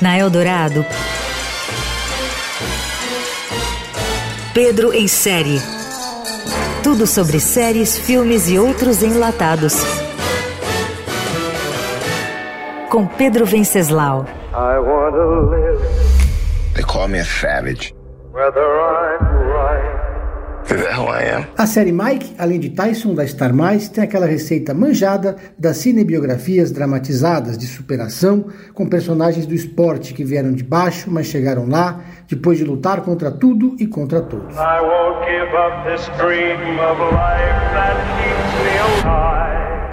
Na Eldorado, Pedro em série. Tudo sobre séries, filmes e outros enlatados. Com Pedro Venceslau. I want to live. They call me a savage. Whether I'm a série Mike, além de Tyson da Star Mais, tem aquela receita manjada das cinebiografias dramatizadas de superação com personagens do esporte que vieram de baixo, mas chegaram lá depois de lutar contra tudo e contra todos.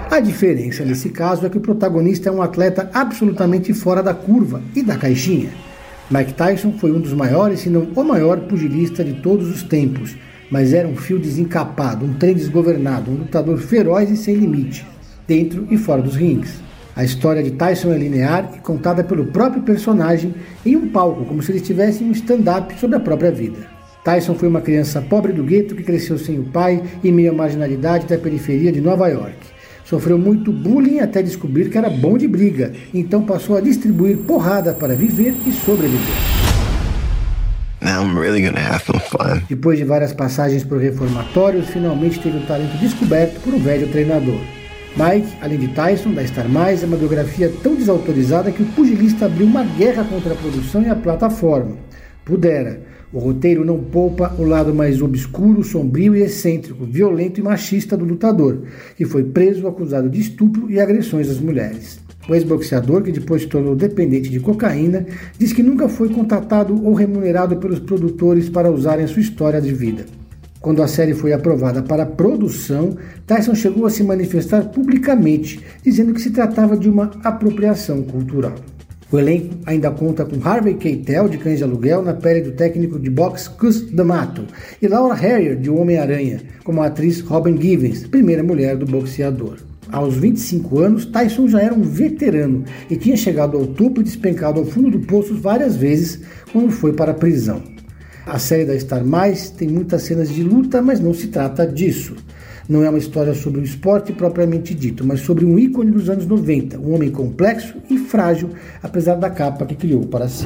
A diferença nesse caso é que o protagonista é um atleta absolutamente fora da curva e da caixinha. Mike Tyson foi um dos maiores, se não o maior pugilista de todos os tempos mas era um fio desencapado, um trem desgovernado, um lutador feroz e sem limite, dentro e fora dos rings. A história de Tyson é linear e contada pelo próprio personagem em um palco, como se ele estivesse em um stand-up sobre a própria vida. Tyson foi uma criança pobre do gueto que cresceu sem o pai e meio à marginalidade da periferia de Nova York. Sofreu muito bullying até descobrir que era bom de briga, então passou a distribuir porrada para viver e sobreviver. Depois de várias passagens por reformatórios, finalmente teve o talento descoberto por um velho treinador. Mike, além de Tyson, da Star Mais, é uma biografia tão desautorizada que o pugilista abriu uma guerra contra a produção e a plataforma. Pudera. O roteiro não poupa o lado mais obscuro, sombrio e excêntrico, violento e machista do lutador, que foi preso acusado de estupro e agressões às mulheres. O ex-boxeador, que depois se tornou dependente de cocaína, diz que nunca foi contatado ou remunerado pelos produtores para usarem a sua história de vida. Quando a série foi aprovada para produção, Tyson chegou a se manifestar publicamente, dizendo que se tratava de uma apropriação cultural. O elenco ainda conta com Harvey Keitel, de Cães de Aluguel, na pele do técnico de boxe Cus D'Amato, e Laura Harrier, de Homem-Aranha, como a atriz Robin Givens, primeira mulher do boxeador. Aos 25 anos, Tyson já era um veterano e tinha chegado ao topo e despencado ao fundo do poço várias vezes quando foi para a prisão. A série da Star Mais tem muitas cenas de luta, mas não se trata disso. Não é uma história sobre o esporte propriamente dito, mas sobre um ícone dos anos 90, um homem complexo e frágil, apesar da capa que criou para si.